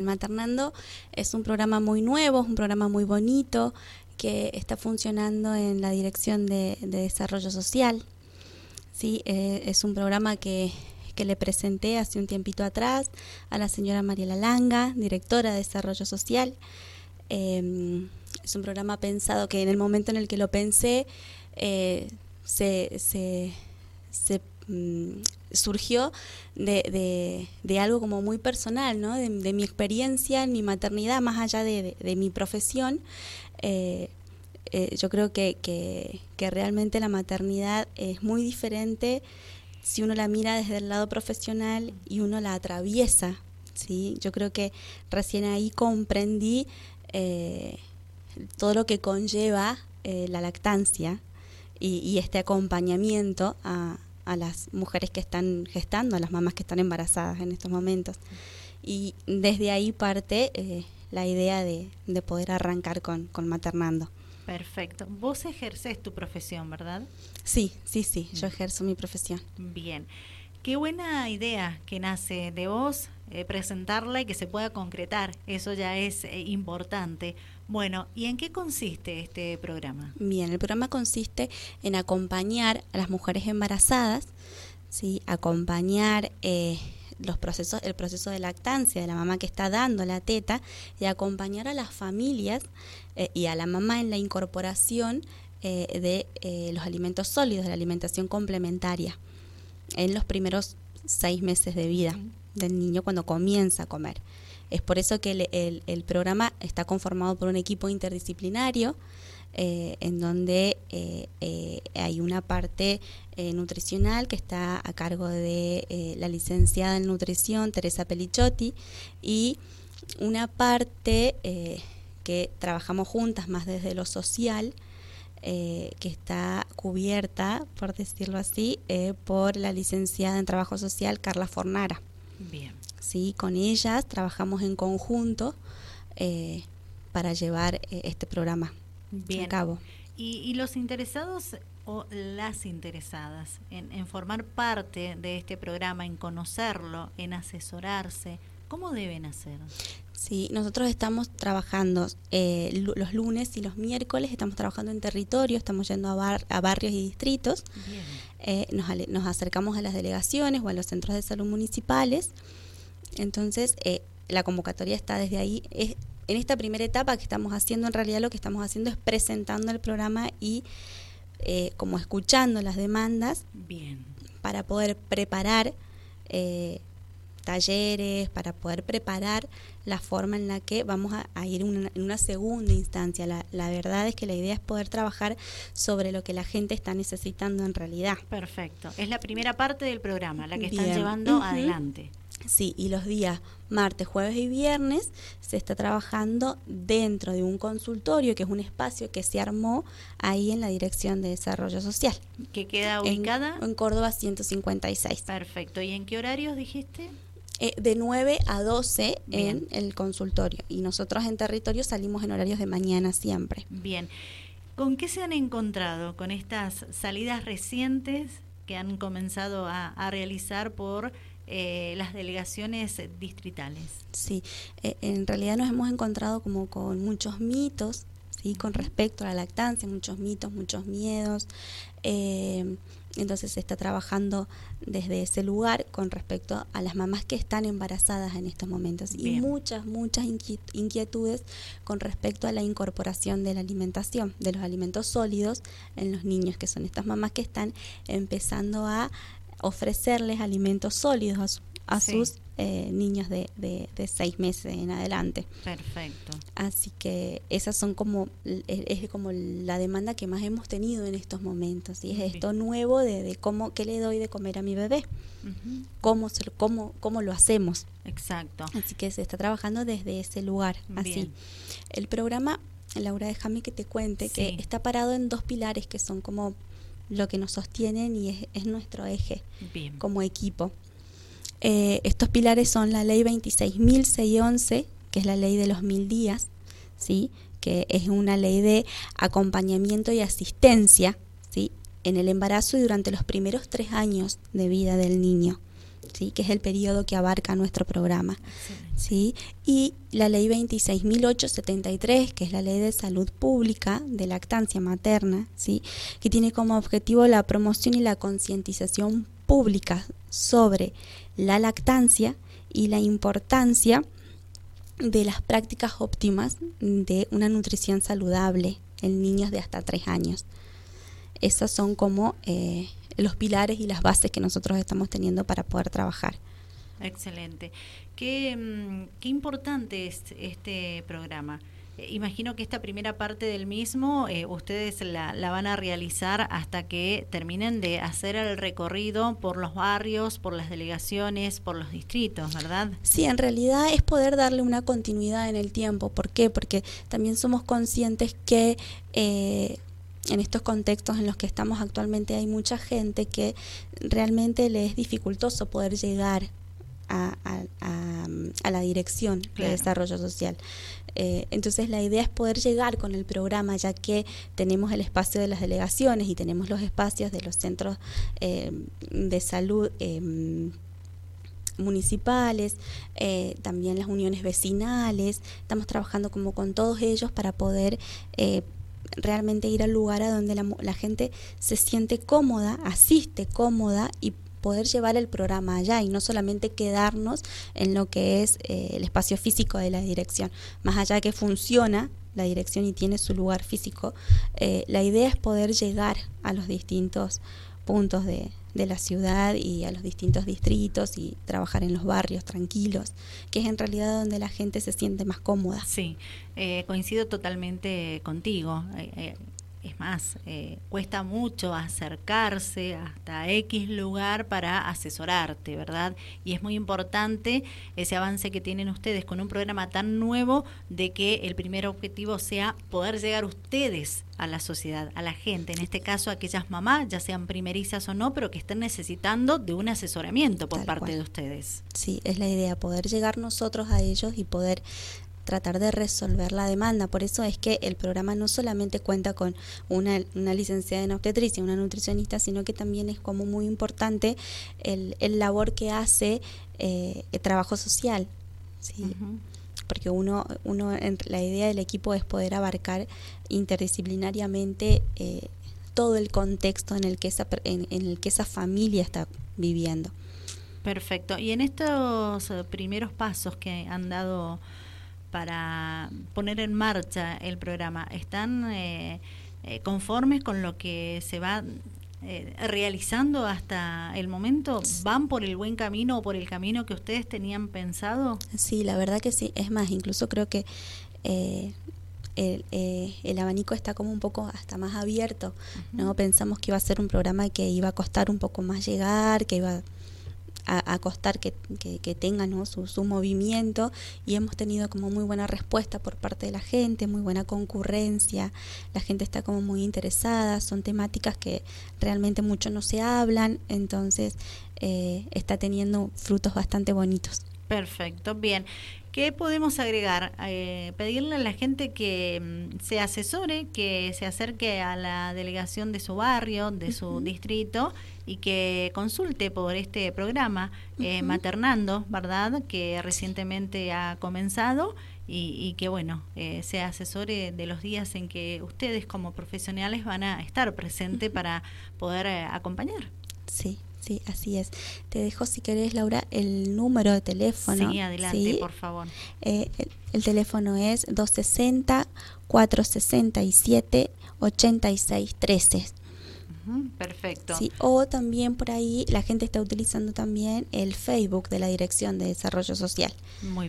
Maternando es un programa muy nuevo, es un programa muy bonito que está funcionando en la Dirección de, Desarrollo Social. Sí, eh, es un programa que, le presenté hace un tiempito atrás a la señora Mariela Langa, directora de Desarrollo Social. Em, es un programa pensado que en el momento en el que lo pensé eh, se, se, se mm, surgió de, de, algo como muy personal, ¿no? de, mi experiencia en mi maternidad, más allá de, mi profesión. Eh, eh, yo creo que, que, realmente la maternidad es muy diferente si uno la mira desde el lado profesional y uno la atraviesa. ¿sí? Yo creo que recién ahí comprendí eh, todo lo que conlleva la lactancia y, y este acompañamiento a, a las mujeres que están gestando, a las mamás que están embarazadas en estos momentos. Y desde ahí parte eh, la idea de, de, poder arrancar con, con maternando. Perfecto. Vos ejerces tu profesión, ¿verdad? Sí, sí, sí, yo ejerzo mi profesión. Bien. Qué buena idea que nace de vos eh, presentarla y que se pueda concretar. Eso ya es eh, importante. Bueno, ¿y en qué consiste este programa? Bien, el programa consiste en acompañar a las mujeres embarazadas, ¿sí? acompañar eh, los procesos, el proceso de lactancia de la mamá que está dando la teta y acompañar a las familias y a la mamá en la incorporación de los alimentos sólidos, de la alimentación complementaria en los primeros seis meses de vida del niño cuando comienza a comer. Es por eso que el, programa está conformado por un equipo interdisciplinario eh, en donde eh, eh, hay una parte nutricional que está a cargo de la licenciada en nutrición Teresa Pelichotti y una parte que trabajamos juntas más desde lo social que está cubierta, por decirlo así, por la licenciada en Trabajo Social Carla Fornara. Bien. Sí, con ellas trabajamos en conjunto eh, para llevar este programa a cabo. ¿Y, los interesados o las interesadas en, en formar parte de este programa, en conocerlo, en asesorarse, ¿cómo deben hacer? Sí, nosotros estamos trabajando eh, los lunes y los miércoles, estamos trabajando en territorio, estamos yendo a, a barrios y distritos, eh, nos, nos, acercamos a las delegaciones o a los centros de salud municipales, entonces eh, la convocatoria está desde ahí. Es, en esta primera etapa que estamos haciendo, en realidad lo que estamos haciendo es presentando el programa y como escuchando las demandas Bien. para poder preparar talleres, para poder preparar la forma en la que vamos a, ir en una segunda instancia. La, la, verdad es que la idea es poder trabajar sobre lo que la gente está necesitando en realidad. Perfecto. Es la primera parte del programa, la que están llevando adelante. Sí, y los días martes, jueves y viernes se está trabajando dentro de un consultorio, que es un espacio que se armó ahí en la Dirección de Desarrollo Social. ¿Que queda ubicada? En, en Córdoba 156. Perfecto. ¿Y en qué horarios dijiste? Eh, de 9 a 12 en el consultorio y nosotros en territorio salimos en horarios de mañana siempre. Bien. ¿Con qué se han encontrado con estas salidas recientes que han comenzado a, realizar por eh, las delegaciones distritales? Sí, eh, en realidad nos hemos encontrado como con muchos mitos, ¿sí? con respecto a la lactancia, muchos mitos, muchos miedos. Eh, entonces se está trabajando desde ese lugar con respecto a las mamás que están embarazadas en estos momentos. Y muchas, muchas inquietudes con respecto a la incorporación de la alimentación, de los alimentos sólidos en los niños, que son estas mamás que están empezando a ofrecerles alimentos sólidos a, sus eh, niños de, de, seis meses en adelante. Perfecto. Así que esas son como, es, como la demanda que más hemos tenido en estos momentos. Y es esto nuevo de, cómo, qué le doy de comer a mi bebé, cómo, cómo, cómo lo hacemos. Exacto. Así que se está trabajando desde ese lugar. Así. El programa, Laura, déjame que te cuente que está parado en dos pilares que son como lo que nos sostienen y es, es nuestro eje como equipo. Eh, estos pilares son la ley 26.611, que es la ley de los mil días, ¿sí? que es una ley de acompañamiento y asistencia ¿sí? en el embarazo y durante los primeros tres años de vida del niño. ¿sí? que es el periodo que abarca nuestro programa. ¿sí? Y la ley 26.873, que es la ley de salud pública de lactancia materna, ¿sí? que tiene como objetivo la promoción y la concientización pública sobre la lactancia y la importancia de las prácticas óptimas de una nutrición saludable en niños de hasta tres años. Esos son como eh, los pilares y las bases que nosotros estamos teniendo para poder trabajar. Excelente. Qué, mm, qué importante es este programa. Imagino que esta primera parte del mismo eh, ustedes la, la, van a realizar hasta que terminen de hacer el recorrido por los barrios, por las delegaciones, por los distritos, ¿verdad? Sí, en realidad es poder darle una continuidad en el tiempo. ¿Por qué? Porque también somos conscientes que... Eh, en estos contextos en los que estamos actualmente hay mucha gente que realmente le es dificultoso poder llegar a, a, la dirección de desarrollo social. Eh, entonces la idea es poder llegar con el programa, ya que tenemos el espacio de las delegaciones y tenemos los espacios de los centros eh, de salud. Eh, municipales, también las uniones vecinales, estamos trabajando como con todos ellos para poder realmente ir al lugar a donde la, la gente se siente cómoda, asiste cómoda y poder llevar el programa allá y no solamente quedarnos en lo que es eh, el espacio físico de la dirección. Más allá que funciona la dirección y tiene su lugar físico, eh, la idea es poder llegar a los distintos puntos de, de, la ciudad y a los distintos distritos y trabajar en los barrios tranquilos, que es en realidad donde la gente se siente más cómoda. Sí, eh, coincido totalmente contigo es más, eh, cuesta mucho acercarse hasta X lugar para asesorarte, ¿verdad? Y es muy importante ese avance que tienen ustedes con un programa tan nuevo de que el primer objetivo sea poder llegar ustedes a la sociedad, a la gente, en este caso aquellas mamás, ya sean primerizas o no, pero que estén necesitando de un asesoramiento por parte de ustedes. Sí, es la idea, poder llegar nosotros a ellos y poder tratar de resolver la demanda. Por eso es que el programa no solamente cuenta con una, una licenciada en obstetricia, una nutricionista, sino que también es como muy importante el, el labor que hace eh, el trabajo social. ¿sí? Porque uno, uno, la idea del equipo es poder abarcar interdisciplinariamente eh, todo el contexto en el que esa, en el que esa familia está viviendo. Perfecto. Y en estos eh, primeros pasos que han dado para poner en marcha el programa? ¿Están eh, eh, conformes con lo que se va eh, realizando hasta el momento? ¿Van por el buen camino o por el camino que ustedes tenían pensado? Sí, la verdad que sí. Es más, incluso creo que el, el, abanico está como un poco hasta más abierto. ¿no? Pensamos que iba a ser un programa que iba a costar un poco más llegar, que iba a, costar que, que, tengan su, movimiento y hemos tenido como muy buena respuesta por parte de la gente, muy buena concurrencia, la gente está como muy interesada, son temáticas que realmente mucho no se hablan, entonces eh, está teniendo frutos bastante bonitos. Perfecto, bien. ¿Qué podemos agregar? Eh, pedirle a la gente que mm, se asesore, que se acerque a la delegación de su barrio, de su distrito y que consulte por este programa eh, Maternando, ¿verdad? Que recientemente ha comenzado y, que, bueno, eh, se asesore de los días en que ustedes como profesionales van a estar presentes para poder acompañar. Sí, Sí, así es. Te dejo, si querés, Laura, el número de teléfono. Sí, adelante, por favor. Eh, el, teléfono es 260-467-8613. perfecto. Sí, o también por ahí la gente está utilizando también el Facebook de la Dirección de Desarrollo Social. Muy bien.